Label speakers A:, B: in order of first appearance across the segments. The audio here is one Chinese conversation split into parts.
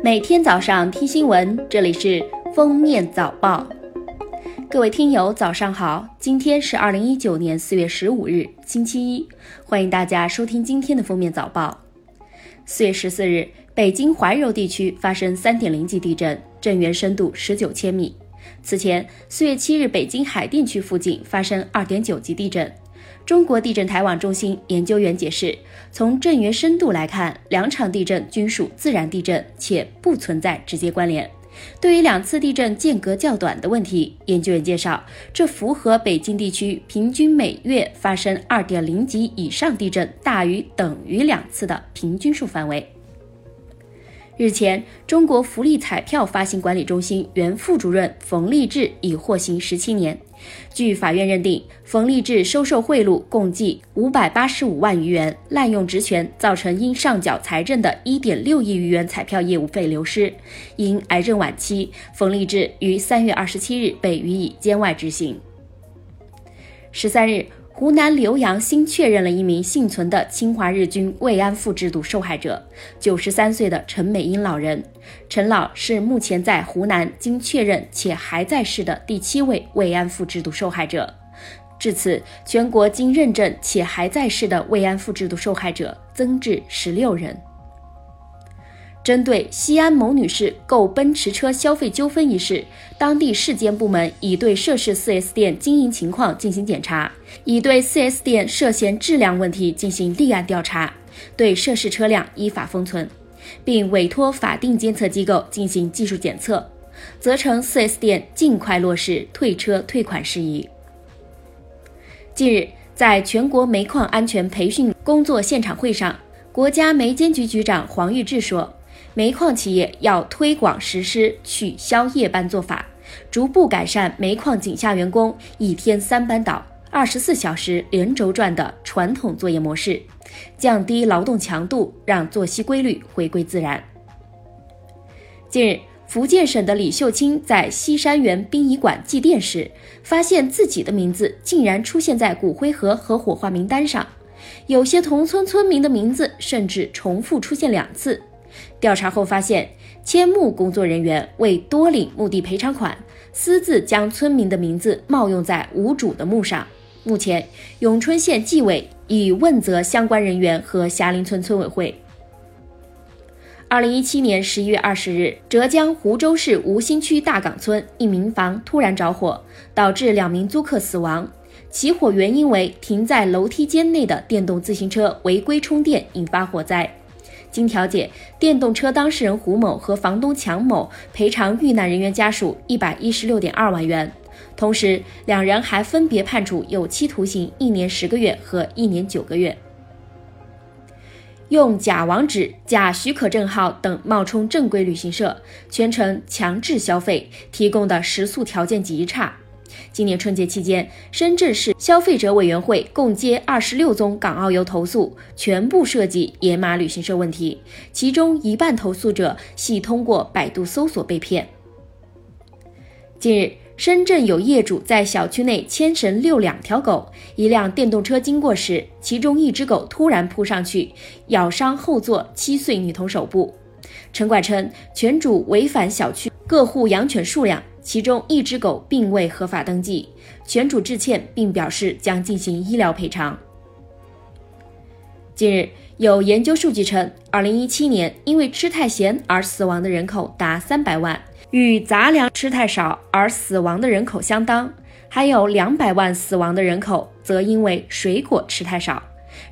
A: 每天早上听新闻，这里是封面早报。各位听友，早上好！今天是二零一九年四月十五日，星期一，欢迎大家收听今天的封面早报。四月十四日，北京怀柔地区发生三点零级地震，震源深度十九千米。此前，四月七日，北京海淀区附近发生二点九级地震。中国地震台网中心研究员解释，从震源深度来看，两场地震均属自然地震，且不存在直接关联。对于两次地震间隔较短的问题，研究员介绍，这符合北京地区平均每月发生2.0级以上地震大于等于两次的平均数范围。日前，中国福利彩票发行管理中心原副主任冯立志已获刑十七年。据法院认定，冯立志收受贿赂共计五百八十五万余元，滥用职权，造成应上缴财政的一点六亿余元彩票业务费流失。因癌症晚期，冯立志于三月二十七日被予以监外执行。十三日。湖南浏阳新确认了一名幸存的侵华日军慰安妇制度受害者，九十三岁的陈美英老人。陈老是目前在湖南经确认且还在世的第七位慰安妇制度受害者。至此，全国经认证且还在世的慰安妇制度受害者增至十六人。针对西安某女士购奔驰车消费纠纷一事，当地市监部门已对涉事 4S 店经营情况进行检查，已对 4S 店涉嫌质量问题进行立案调查，对涉事车辆依法封存，并委托法定监测机构进行技术检测，责成 4S 店尽快落实退车退款事宜。近日，在全国煤矿安全培训工作现场会上，国家煤监局局长黄玉志说。煤矿企业要推广实施取消夜班做法，逐步改善煤矿井下员工一天三班倒、二十四小时连轴转的传统作业模式，降低劳动强度，让作息规律回归自然。近日，福建省的李秀清在西山园殡仪馆祭奠时，发现自己的名字竟然出现在骨灰盒和火化名单上，有些同村村民的名字甚至重复出现两次。调查后发现，迁墓工作人员为多领墓地赔偿款，私自将村民的名字冒用在无主的墓上。目前，永春县纪委已问责相关人员和霞林村村委会。二零一七年十一月二十日，浙江湖州市吴兴区大岗村一民房突然着火，导致两名租客死亡。起火原因为停在楼梯间内的电动自行车违规充电引发火灾。经调解，电动车当事人胡某和房东强某赔偿遇难人员家属一百一十六点二万元，同时两人还分别判处有期徒刑一年十个月和一年九个月。用假网址、假许可证号等冒充正规旅行社，全程强制消费，提供的食宿条件极差。今年春节期间，深圳市消费者委员会共接二十六宗港澳游投诉，全部涉及野马旅行社问题，其中一半投诉者系通过百度搜索被骗。近日，深圳有业主在小区内牵绳遛两条狗，一辆电动车经过时，其中一只狗突然扑上去，咬伤后座七岁女童手部。城管称，犬主违反小区各户养犬数量。其中一只狗并未合法登记，犬主致歉并表示将进行医疗赔偿。近日，有研究数据称，二零一七年因为吃太咸而死亡的人口达三百万，与杂粮吃太少而死亡的人口相当；还有两百万死亡的人口则因为水果吃太少。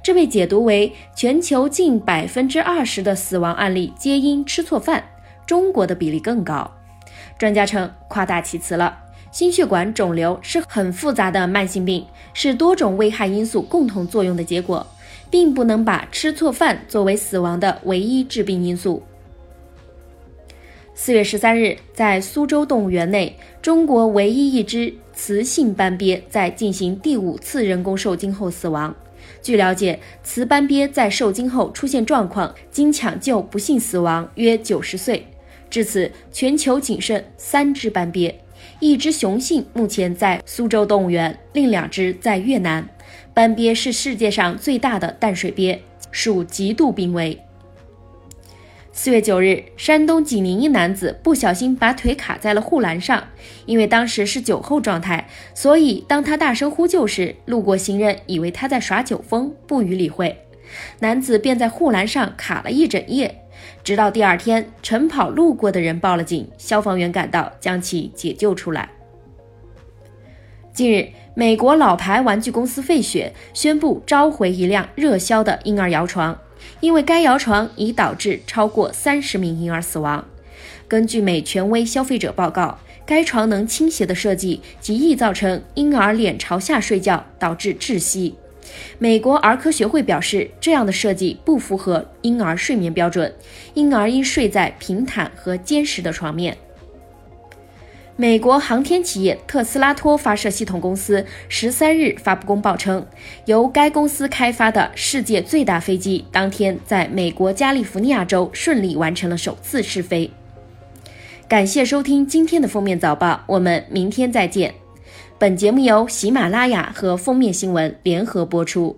A: 这被解读为全球近百分之二十的死亡案例皆因吃错饭，中国的比例更高。专家称，夸大其词了。心血管肿瘤是很复杂的慢性病，是多种危害因素共同作用的结果，并不能把吃错饭作为死亡的唯一致病因素。四月十三日，在苏州动物园内，中国唯一一只雌性斑鳖在进行第五次人工受精后死亡。据了解，雌斑鳖在受精后出现状况，经抢救不幸死亡，约九十岁。至此，全球仅剩三只斑鳖，一只雄性目前在苏州动物园，另两只在越南。斑鳖是世界上最大的淡水鳖，属极度濒危。四月九日，山东济宁一男子不小心把腿卡在了护栏上，因为当时是酒后状态，所以当他大声呼救时，路过行人以为他在耍酒疯，不予理会，男子便在护栏上卡了一整夜，直到第二天，晨跑路过的人报了警，消防员赶到将其解救出来。近日，美国老牌玩具公司费雪宣布召回一辆热销的婴儿摇床。因为该摇床已导致超过三十名婴儿死亡。根据美权威消费者报告，该床能倾斜的设计极易造成婴儿脸朝下睡觉，导致窒息。美国儿科学会表示，这样的设计不符合婴儿睡眠标准，婴儿应睡在平坦和坚实的床面。美国航天企业特斯拉托发射系统公司十三日发布公报称，由该公司开发的世界最大飞机当天在美国加利福尼亚州顺利完成了首次试飞。感谢收听今天的封面早报，我们明天再见。本节目由喜马拉雅和封面新闻联合播出。